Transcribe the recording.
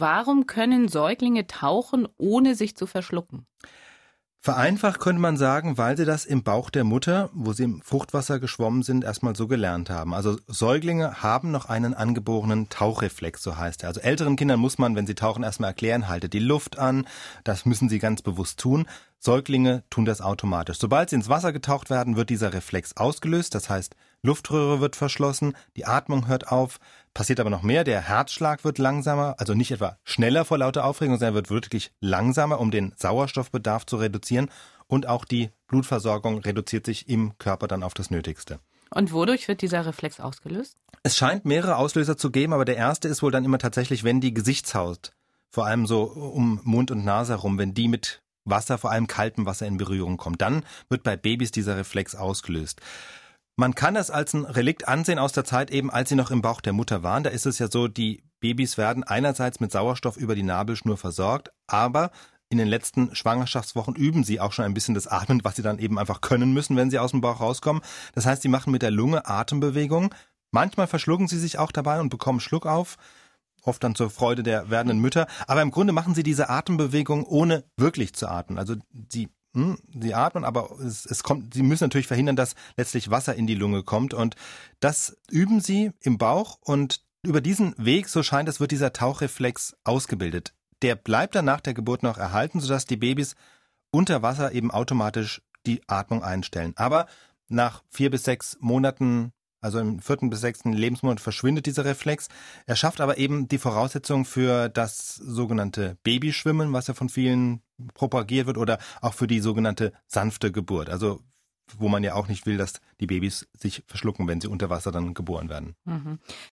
Warum können Säuglinge tauchen, ohne sich zu verschlucken? Vereinfacht könnte man sagen, weil sie das im Bauch der Mutter, wo sie im Fruchtwasser geschwommen sind, erstmal so gelernt haben. Also Säuglinge haben noch einen angeborenen Tauchreflex, so heißt er. Also älteren Kindern muss man, wenn sie tauchen, erstmal erklären, haltet die Luft an. Das müssen sie ganz bewusst tun. Säuglinge tun das automatisch. Sobald sie ins Wasser getaucht werden, wird dieser Reflex ausgelöst. Das heißt, Luftröhre wird verschlossen, die Atmung hört auf, passiert aber noch mehr, der Herzschlag wird langsamer, also nicht etwa schneller vor lauter Aufregung, sondern wird wirklich langsamer, um den Sauerstoffbedarf zu reduzieren und auch die Blutversorgung reduziert sich im Körper dann auf das Nötigste. Und wodurch wird dieser Reflex ausgelöst? Es scheint mehrere Auslöser zu geben, aber der erste ist wohl dann immer tatsächlich, wenn die Gesichtshaut, vor allem so um Mund und Nase herum, wenn die mit Wasser, vor allem kaltem Wasser in Berührung kommt, dann wird bei Babys dieser Reflex ausgelöst. Man kann es als ein Relikt ansehen aus der Zeit eben, als sie noch im Bauch der Mutter waren. Da ist es ja so, die Babys werden einerseits mit Sauerstoff über die Nabelschnur versorgt, aber in den letzten Schwangerschaftswochen üben sie auch schon ein bisschen das Atmen, was sie dann eben einfach können müssen, wenn sie aus dem Bauch rauskommen. Das heißt, sie machen mit der Lunge Atembewegungen. Manchmal verschlucken sie sich auch dabei und bekommen Schluck auf. Oft dann zur Freude der werdenden Mütter. Aber im Grunde machen sie diese Atembewegung ohne wirklich zu atmen. Also sie hm, sie atmen, aber es, es kommt, sie müssen natürlich verhindern, dass letztlich Wasser in die Lunge kommt und das üben sie im Bauch und über diesen Weg, so scheint es, wird dieser Tauchreflex ausgebildet. Der bleibt dann nach der Geburt noch erhalten, sodass die Babys unter Wasser eben automatisch die Atmung einstellen. Aber nach vier bis sechs Monaten also im vierten bis sechsten Lebensmonat verschwindet dieser Reflex. Er schafft aber eben die Voraussetzung für das sogenannte Babyschwimmen, was ja von vielen propagiert wird, oder auch für die sogenannte sanfte Geburt. Also wo man ja auch nicht will, dass die Babys sich verschlucken, wenn sie unter Wasser dann geboren werden. Mhm.